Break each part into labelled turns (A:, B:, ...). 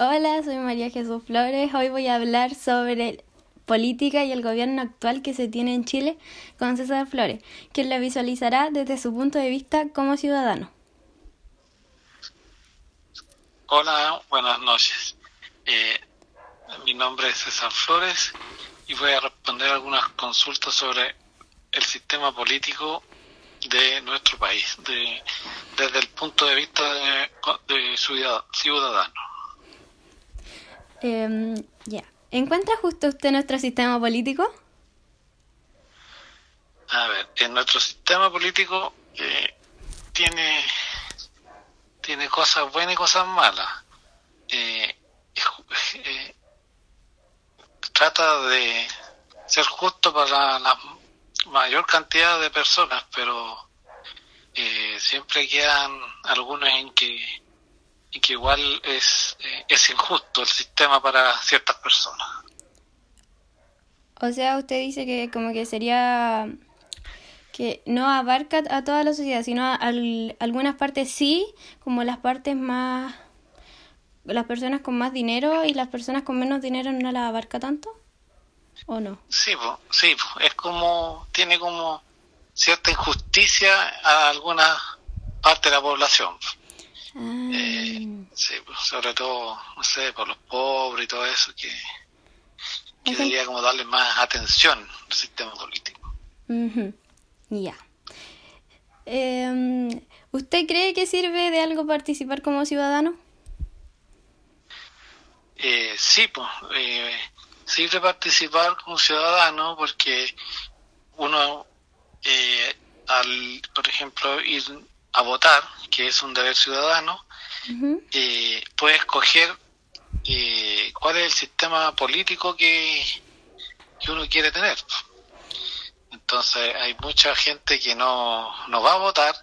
A: Hola, soy María Jesús Flores. Hoy voy a hablar sobre política y el gobierno actual que se tiene en Chile con César Flores, quien la visualizará desde su punto de vista como ciudadano.
B: Hola, buenas noches. Eh, mi nombre es César Flores y voy a responder algunas consultas sobre el sistema político de nuestro país, de, desde el punto de vista de, de ciudadano.
A: Eh, ya. ¿Encuentra justo usted nuestro sistema político?
B: A ver, en nuestro sistema político eh, tiene, tiene cosas buenas y cosas malas. Eh, eh, trata de ser justo para la mayor cantidad de personas, pero eh, siempre quedan algunos en que y que igual es, eh, es injusto el sistema para ciertas personas.
A: O sea, usted dice que como que sería que no abarca a toda la sociedad, sino a, algunas partes sí, como las partes más las personas con más dinero y las personas con menos dinero no las abarca tanto o no
B: sí sí es como tiene como cierta injusticia a alguna parte de la población eh, sí, pues, sobre todo, no sé, por los pobres y todo eso, que, que debería como darle más atención al sistema político.
A: Ya. Em, ¿Usted cree que sirve de algo participar como ciudadano?
B: Eh, sí, pues, eh, sirve participar como ciudadano porque uno, eh, al, por ejemplo, ir a votar, que es un deber ciudadano, eh, puede escoger eh, cuál es el sistema político que, que uno quiere tener. Entonces hay mucha gente que no, no va a votar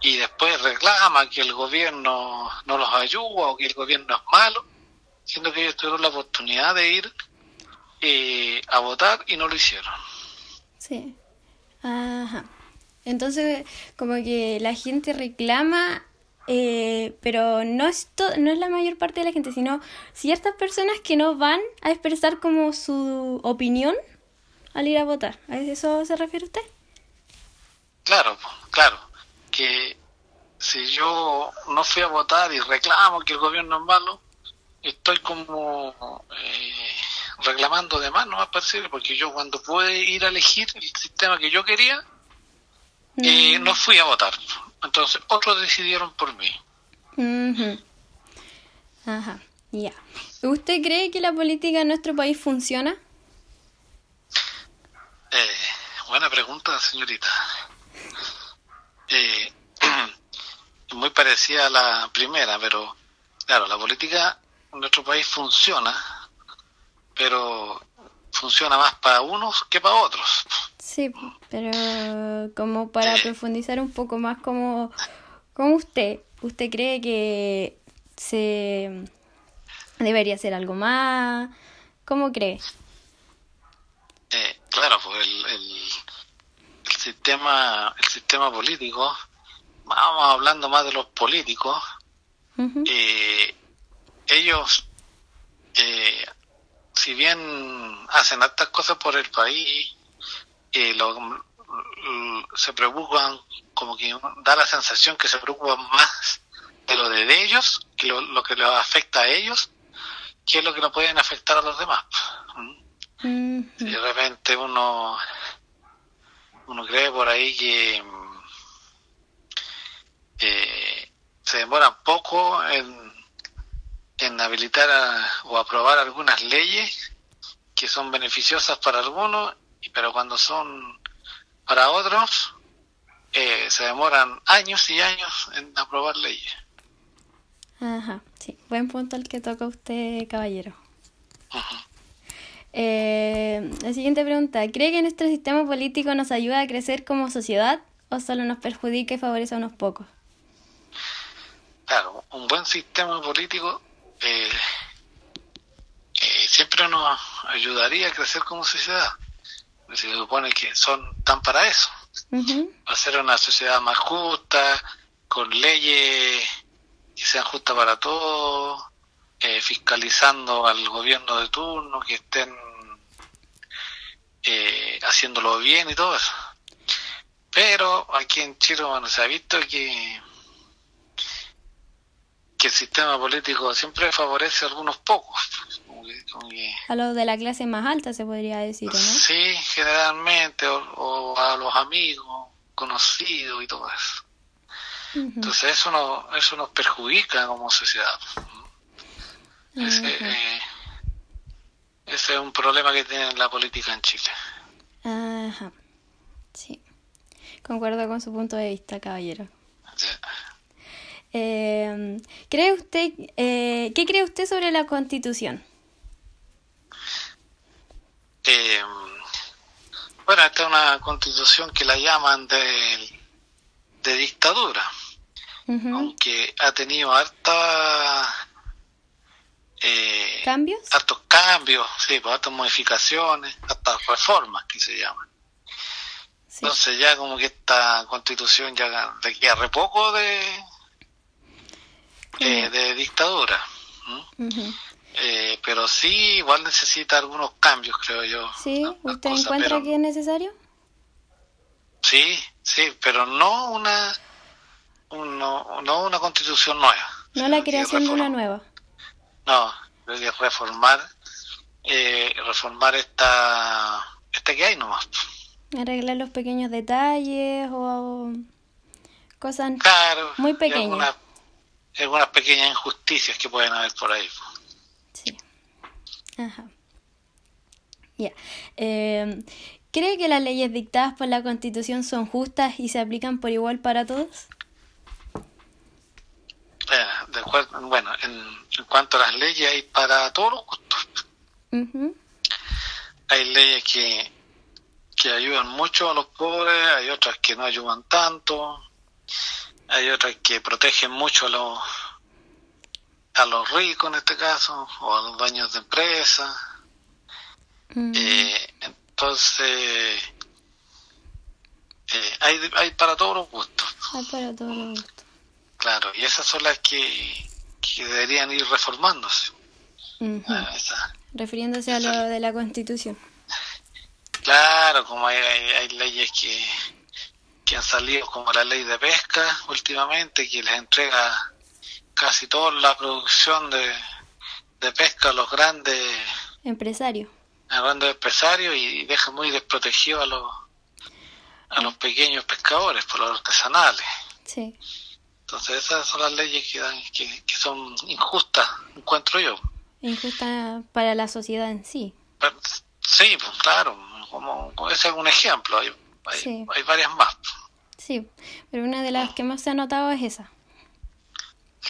B: y después reclama que el gobierno no los ayuda o que el gobierno es malo, siendo que ellos tuvieron la oportunidad de ir eh, a votar y no lo hicieron.
A: Sí. Ajá. Entonces, como que la gente reclama, eh, pero no es, no es la mayor parte de la gente, sino ciertas personas que no van a expresar como su opinión al ir a votar. ¿A eso se refiere usted?
B: Claro, claro. Que si yo no fui a votar y reclamo que el gobierno es malo, estoy como eh, reclamando de más, no va a parecer, porque yo cuando pude ir a elegir el sistema que yo quería, y no fui a votar. Entonces otros decidieron por mí.
A: Ajá, ya. ¿Usted cree que la política en nuestro país funciona?
B: Eh, buena pregunta, señorita. Eh, muy parecida a la primera, pero claro, la política en nuestro país funciona, pero funciona más para unos que para otros.
A: Sí, pero como para profundizar un poco más como, como usted, ¿usted cree que se debería hacer algo más? ¿Cómo cree?
B: Eh, claro, pues el, el, sistema el sistema político, vamos hablando más de los políticos, eh, ellos eh, si bien hacen hartas cosas por el país, eh, lo, se preocupan, como que da la sensación que se preocupan más de lo de ellos, que lo, que les afecta a ellos, que es lo que no pueden afectar a los demás. ¿Mm? Si de repente uno, uno cree por ahí que eh, se demoran poco en en habilitar o aprobar algunas leyes que son beneficiosas para algunos, pero cuando son para otros, eh, se demoran años y años en aprobar leyes.
A: Ajá, sí, buen punto el que toca usted, caballero. Eh, la siguiente pregunta, ¿cree que nuestro sistema político nos ayuda a crecer como sociedad o solo nos perjudica y favorece a unos pocos?
B: Claro, un buen sistema político eh, eh, siempre nos ayudaría a crecer como sociedad. Se supone que son tan para eso, para ser una sociedad más justa, con leyes que sean justas para todos, eh, fiscalizando al gobierno de turno, que estén eh, haciéndolo bien y todo eso. Pero aquí en Chile, bueno, se ha visto que, que el sistema político siempre favorece a algunos pocos.
A: A los de la clase más alta se podría decir, ¿no?
B: Sí, generalmente, o, a los amigos, conocidos y todo eso. Entonces eso, no, eso nos perjudica como sociedad. Ese, eh, ese, es un problema que tiene la política en Chile.
A: Ajá, sí. Concuerdo con su punto de vista, caballero. Eh, ¿cree usted, eh, ¿Qué cree usted sobre la Constitución?
B: Eh, bueno, esta es una constitución que la llaman de, de dictadura, aunque ha tenido harta...
A: Eh, ¿Cambios?
B: Hartos cambios, sí, pues, hartas modificaciones, hartas reformas que se llaman. Entonces ya como que esta constitución ya le queda re poco de, de, dictadura. eh, pero sí, igual necesita algunos cambios, creo yo.
A: ¿Sí? ¿Usted encuentra que es necesario?
B: Sí, sí, pero no una, no, no una constitución nueva.
A: No la creación de una nueva.
B: No, que reformar, eh, reformar esta, esta que hay nomás
A: arreglar los pequeños detalles o cosas muy
B: pequeñas. Algunas, pequeñas injusticias que pueden haber por ahí.
A: Sí. Ajá. Ya. Eh, ¿Cree que las leyes dictadas por la Constitución son justas y se aplican por igual para todos?
B: Eh, de acuerdo, bueno, en, cuanto a las leyes hay para todos los gustos. Hay leyes que que ayudan mucho a los pobres, hay otras que no ayudan tanto, hay otras que protegen mucho a los, a los ricos en este caso, o a los dueños de empresas. Mm. Eh, entonces, eh, hay, hay para todos los gustos.
A: Hay para todos los gustos.
B: Claro, y esas son las que, que deberían ir reformándose.
A: Ah, Refiriéndose a lo de la Constitución.
B: Claro, como hay, hay, leyes que, que han salido, como la ley de pesca últimamente, que les entrega casi toda la producción de, de pesca a los grandes
A: empresarios.
B: A grandes empresarios y deja muy desprotegido a los, a los pequeños pescadores, por los artesanales.
A: Sí.
B: Entonces esas son las leyes que, dan, que, que son injustas, encuentro yo.
A: Injustas para la sociedad en sí.
B: Sí, pues claro, como ese es un ejemplo, hay, hay, varias más.
A: Sí, pero una de las que más se ha notado es esa.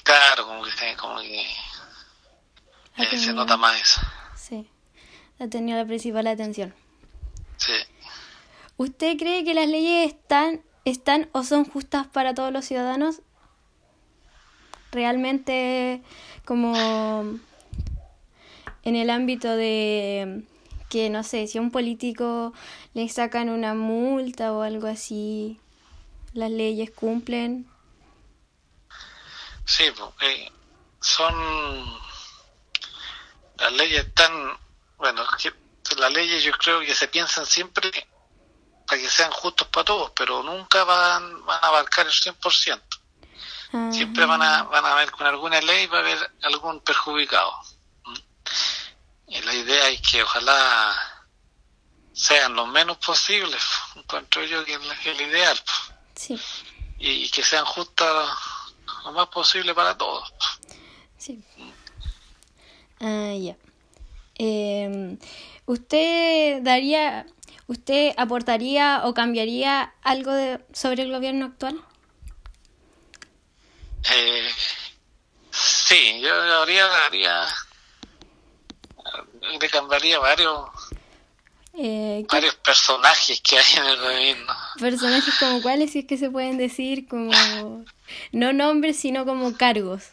B: Claro, como que, como que eh, se nota más eso.
A: Sí, ha tenido la principal atención.
B: Sí.
A: ¿Usted cree que las leyes están, están o son justas para todos los ciudadanos? Realmente como en el ámbito de que no sé, si a un político le sacan una multa o algo así, las leyes cumplen.
B: Sí, eh, son las leyes están, bueno, las leyes yo creo que se piensan siempre para que sean justos para todos, pero nunca van, van a abarcar el 100%. Siempre van a, van a ver con alguna ley va a haber algún perjudicado. Y la idea es que ojalá sean lo menos posibles, encuentro yo que es el ideal.
A: Sí.
B: Y que sean justas lo más posible para todos.
A: Sí. Ah, ya. Em, ¿Usted daría, usted aportaría o cambiaría algo de, sobre el gobierno actual?
B: Eh, sí, yo haría, haría le cambiaría varios
A: eh,
B: varios personajes que hay en el gobierno.
A: Personajes como cuáles, si es que se pueden decir, como no nombres, sino como cargos.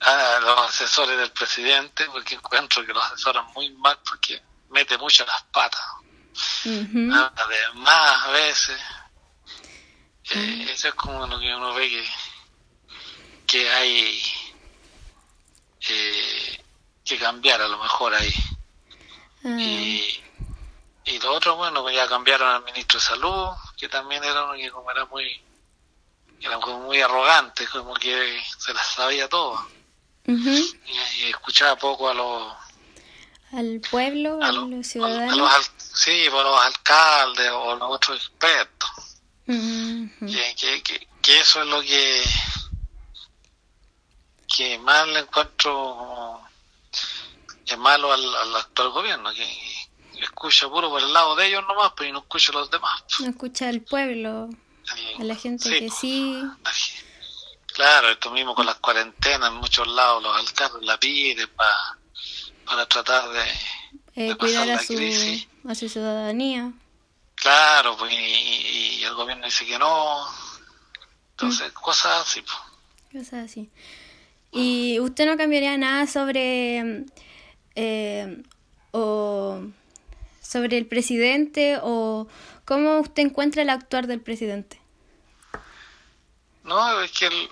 B: Ah, los asesores del presidente, porque encuentro que los asesoran muy mal porque mete mucho las patas. Además, a veces, eh, eso es como lo que uno ve que, que hay eh, que cambiar a lo mejor ahí.
A: Ah,
B: Y, y lo otro, bueno, ya cambiaron al ministro de salud, que también era uno que como era muy, era como muy arrogante, como que se las sabía todo. Y, y escuchaba poco a los,
A: Al pueblo, a,
B: a los, a
A: ciudadanos.
B: a los sí, a los alcaldes o los otros expertos. Que, que, que, que eso es lo que que más le encuentro es malo al, al actual gobierno que escucha puro por el lado de ellos nomás pero y no escucha a los demás
A: No escucha al pueblo, a la gente
B: sí,
A: que
B: po.
A: sí.
B: claro esto mismo con las cuarentenas en muchos lados los alcaldes la piden pa- para tratar de,
A: eh,
B: de
A: cuidar
B: pasar
A: a
B: la
A: su,
B: crisis
A: a su ciudadanía.
B: claro pues y, el gobierno dice que no entonces cosas así pues.
A: Cosas así. ¿Y usted no cambiaría nada sobre eh, o sobre el presidente o cómo usted encuentra el actuar del presidente?
B: No, es que el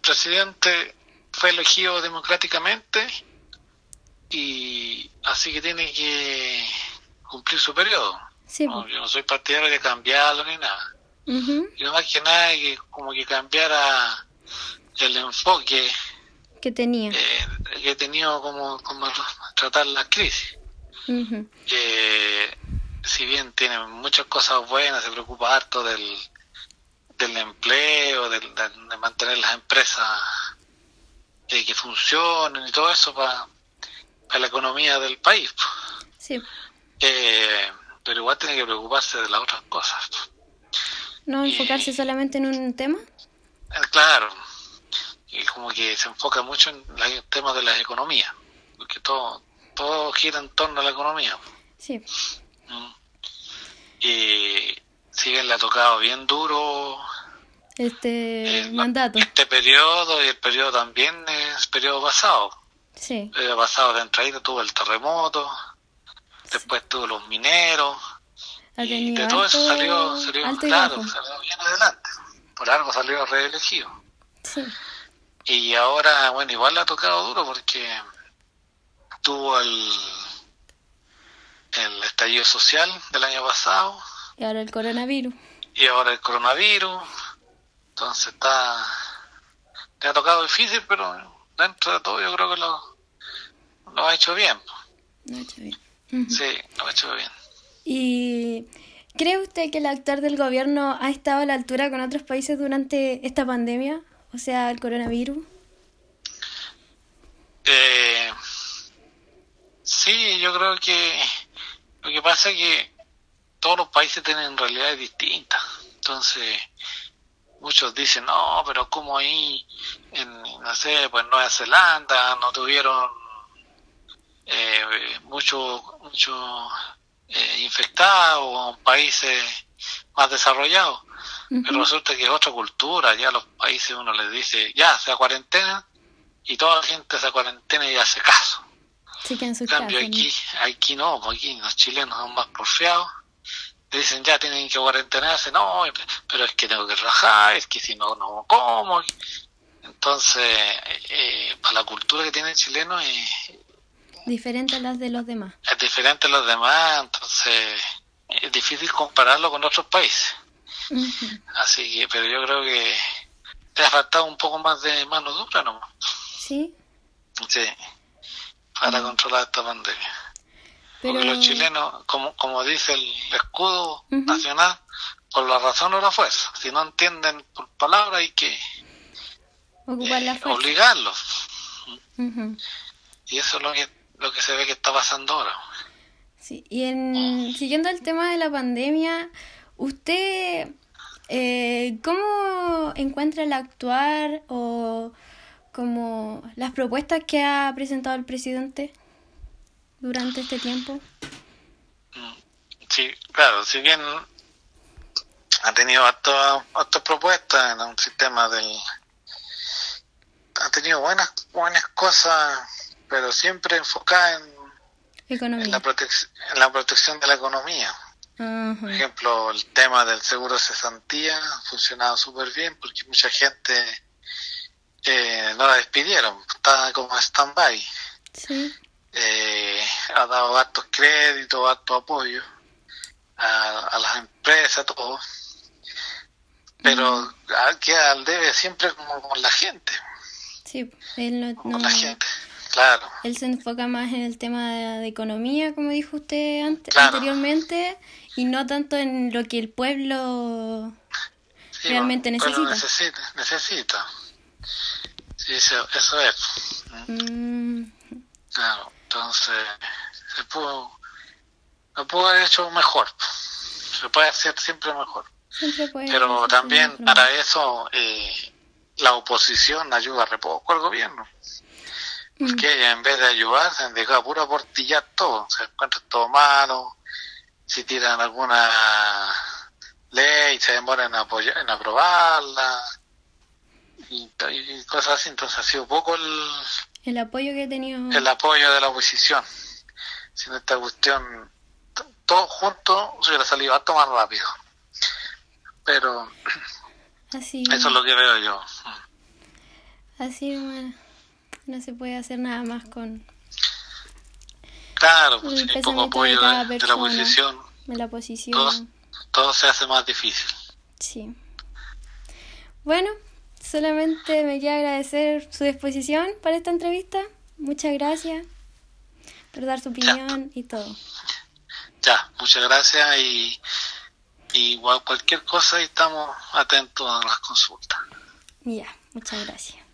B: presidente fue elegido democráticamente y así que tiene que cumplir su periodo.
A: Sí.
B: No, yo no soy partidario de cambiarlo ni nada.
A: Ujú.
B: Y no más que nada que como que cambiara el enfoque
A: ¿Qué tenía?
B: eh, que he tenido como, como tratar la crisis. Que si bien tiene muchas cosas buenas, se preocupa harto del, del empleo, del- de, mantener las empresas eh, que funcionen y todo eso para la economía del país.
A: Sí.
B: Eh, pero igual tiene que preocuparse de las otras cosas.
A: No
B: Y-
A: enfocarse solamente en un tema.
B: Eh, Claro, y como que se enfoca mucho en la- el tema de las economías, porque todo, todo gira en torno a la economía.
A: Sí.
B: Mm. Y bien le ha tocado bien duro
A: Este
B: eh,
A: mandato.
B: este periodo y el periodo también es periodo pasado.
A: Sí.
B: El periodo pasado de entrada tuvo el terremoto, después tuvo los mineros,
A: Ha
B: y de todo eso salió, salió claro, salió bien adelante. Por algo salió reelegido.
A: Sí.
B: Y ahora, bueno, igual le ha tocado duro porque tuvo el, el estallido social del año pasado
A: Y ahora el coronavirus.
B: y ahora el coronavirus. Entonces está. Le ha tocado difícil, pero dentro de todo yo creo que lo, lo ha hecho bien.
A: No ha hecho bien.
B: Sí, lo ha hecho bien.
A: ¿Y cree usted que el actuar del gobierno ha estado a la altura con otros países durante esta pandemia? O sea, el coronavirus.
B: Eh, sí, yo creo que lo que pasa es que todos los países tienen realidades distintas. Entonces, muchos dicen, no, pero como ahí, en, no sé, pues Nueva Zelanda no tuvieron eh, mucho, mucho eh, infectados, países más desarrollados. Pero resulta que es otra cultura, ya los países uno les dice, ya, sea cuarentena, y toda la gente se cuarentena y hace caso.
A: Sí que en
B: cambio
A: casas, ¿no?
B: aquí, aquí no, aquí los chilenos son más porfiados. Dicen ya tienen que cuarentenarse, no, pero es que tengo que trabajar, es que si no, no como. Entonces, eh, para la cultura que tiene el chileno es,
A: Diferente a las de los demás.
B: es diferente a los demás, entonces es difícil compararlo con otros países. Así que, pero yo creo que te ha faltado un poco más de mano dura, ¿no?
A: Sí,
B: Sí, para controlar esta pandemia.
A: pero...
B: Porque los chilenos, como, como dice el escudo nacional, por la razón o la fuerza. Si no entienden por palabra hay que eh, obligarlos.
A: Ujú.
B: Y eso es lo que, lo que se ve que está pasando ahora.
A: Sí, y en, siguiendo el tema de la pandemia, ¿usted eh, cómo encuentra el actuar o como las propuestas que ha presentado el presidente durante este tiempo?
B: Sí, claro, si bien ha tenido hartas propuestas en un sistema del... Ha tenido buenas, buenas cosas, pero siempre enfocada en, en, la en la protección de la economía. Por ejemplo, el tema del seguro de cesantía ha funcionado súper bien porque mucha gente eh, no la despidieron, está como stand-by.
A: Sí.
B: Eh, ha dado hartos créditos, hartos apoyo a, a las empresas, todo. Pero queda al debe siempre como con la gente.
A: Sí, él no,
B: Con la gente, claro.
A: Él se enfoca más en el tema de, economía, como dijo usted antes, anteriormente, y no tanto en lo que el pueblo realmente necesita.
B: necesita. Necesita. Sí, eso, eso es. Mm. Claro, entonces se pudo, se pudo haber hecho mejor. Se puede hacer siempre mejor. Pero también para eso eh, la oposición ayuda re poco al gobierno. Porque mm. en vez de ayudar se han dejado pura portillar todo. Se encuentran todo malo. Si tiran alguna ley, se demoran en, apoyar, en aprobarla. Y, cosas así. Entonces ha sido poco el,
A: el apoyo que he tenido.
B: El apoyo de la oposición. Si esta cuestión, todo junto se hubiera salido a tomar rápido. Pero
A: Así,
B: eso es lo que veo yo.
A: Así, bueno, no se puede hacer nada más con...
B: Claro, pues, sin poco apoyo de, la oposición.
A: De la oposición.
B: Todo, se hace más difícil.
A: Sí. Bueno, solamente me queda agradecer su disposición para esta entrevista. Muchas gracias por dar su opinión y todo.
B: Ya, muchas gracias y, y cualquier cosa estamos atentos a las consultas.
A: Ya, muchas gracias.